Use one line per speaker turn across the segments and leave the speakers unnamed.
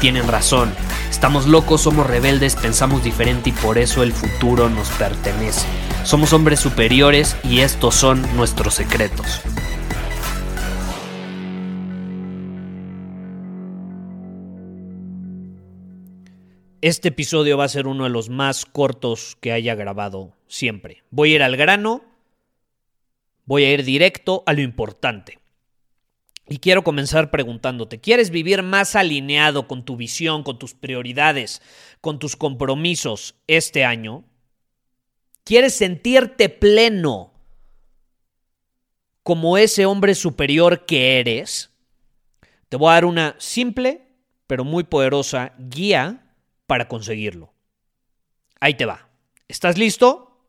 tienen razón. Estamos locos, somos rebeldes, pensamos diferente y por eso el futuro nos pertenece. Somos hombres superiores y estos son nuestros secretos. Este episodio va a ser uno de los más cortos que haya grabado siempre. Voy a ir al grano, voy a ir directo a lo importante. Y quiero comenzar preguntándote, ¿quieres vivir más alineado con tu visión, con tus prioridades, con tus compromisos este año? ¿Quieres sentirte pleno como ese hombre superior que eres? Te voy a dar una simple pero muy poderosa guía para conseguirlo. Ahí te va. ¿Estás listo?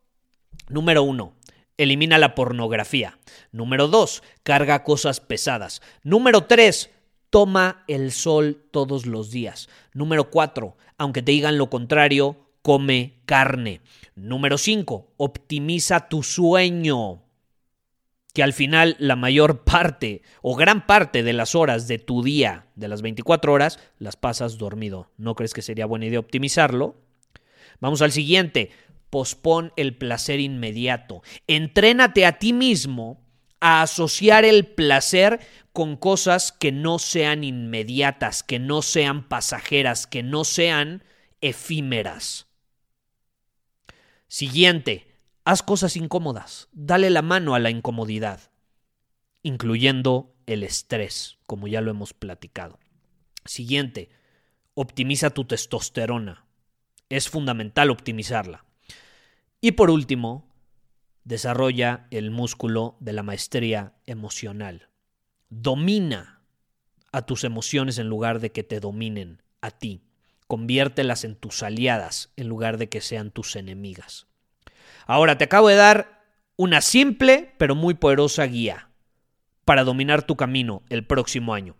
Número uno, elimina la pornografía. Número dos, carga cosas pesadas. Número tres, toma el sol todos los días. Número cuatro, aunque te digan lo contrario, come carne. Número cinco, optimiza tu sueño que al final la mayor parte o gran parte de las horas de tu día, de las 24 horas, las pasas dormido. ¿No crees que sería buena idea optimizarlo? Vamos al siguiente. Pospon el placer inmediato. Entrénate a ti mismo a asociar el placer con cosas que no sean inmediatas, que no sean pasajeras, que no sean efímeras. Siguiente, Haz cosas incómodas, dale la mano a la incomodidad, incluyendo el estrés, como ya lo hemos platicado. Siguiente, optimiza tu testosterona. Es fundamental optimizarla. Y por último, desarrolla el músculo de la maestría emocional. Domina a tus emociones en lugar de que te dominen a ti. Conviértelas en tus aliadas en lugar de que sean tus enemigas. Ahora te acabo de dar una simple pero muy poderosa guía para dominar tu camino el próximo año.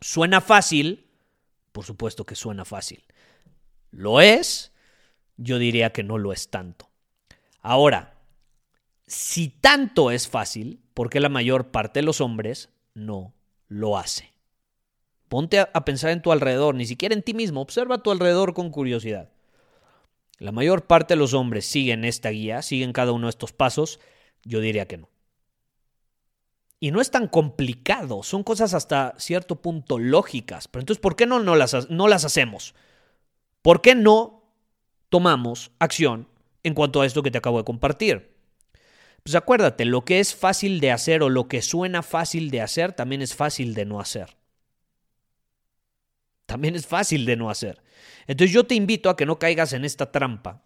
¿Suena fácil? Por supuesto que suena fácil. ¿Lo es? Yo diría que no lo es tanto. Ahora, si tanto es fácil, ¿por qué la mayor parte de los hombres no lo hace? Ponte a, pensar en tu alrededor, ni siquiera en ti mismo, observa a tu alrededor con curiosidad. La mayor parte de los hombres siguen esta guía, siguen cada uno de estos pasos. Yo diría que no. Y no es tan complicado, son cosas hasta cierto punto lógicas. Pero entonces, ¿por qué no, no, las, no las hacemos? ¿Por qué no tomamos acción en cuanto a esto que te acabo de compartir? Pues acuérdate, lo que es fácil de hacer o lo que suena fácil de hacer también es fácil de no hacer. También es fácil de no hacer. Entonces yo te invito a que no caigas en esta trampa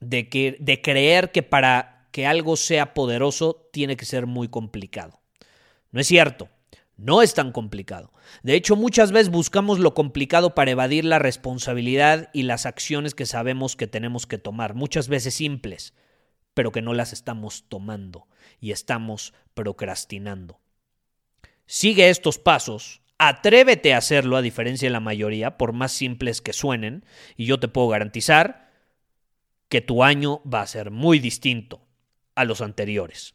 de, que, de creer que para que algo sea poderoso tiene que ser muy complicado. No es cierto. No es tan complicado. De hecho, muchas veces buscamos lo complicado para evadir la responsabilidad y las acciones que sabemos que tenemos que tomar, muchas veces simples, pero que no las estamos tomando y estamos procrastinando. Sigue estos pasos Atrévete a hacerlo a diferencia de la mayoría, por más simples que suenen, y yo te puedo garantizar que tu año va a ser muy distinto a los anteriores.